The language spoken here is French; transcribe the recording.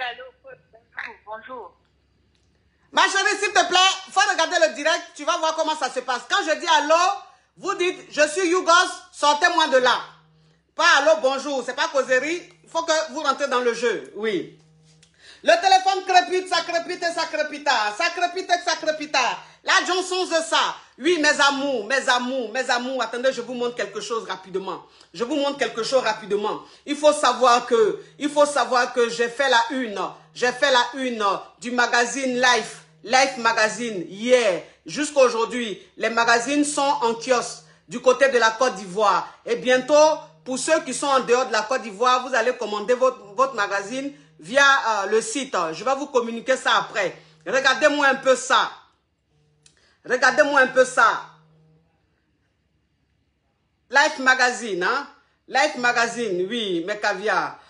allô. Bonjour, bonjour. Ma chérie, s'il te plaît, faut regarder le direct, tu vas voir comment ça se passe. Quand je dis allô, vous dites, je suis Yougos, sortez-moi de là. Pas allô, bonjour, c'est pas causerie, il faut que vous rentrez dans le jeu, oui. Le téléphone crépite, ça crépite et ça crépita, ça crépite et ça crépita. La Johnson de ça. Oui, mes amours, mes amours, mes amours. Attendez, je vous montre quelque chose rapidement. Je vous montre quelque chose rapidement. Il faut savoir que, il faut savoir que j'ai fait la une, j'ai fait la une du magazine Life, Life Magazine, hier, jusqu'à aujourd'hui. Les magazines sont en kiosque du côté de la Côte d'Ivoire. Et bientôt, pour ceux qui sont en dehors de la Côte d'Ivoire, vous allez commander votre, votre magazine via euh, le site. Je vais vous communiquer ça après. Regardez-moi un peu ça. Regardez-moi un peu ça. Life Magazine, hein? Life Magazine, oui, mes caviar.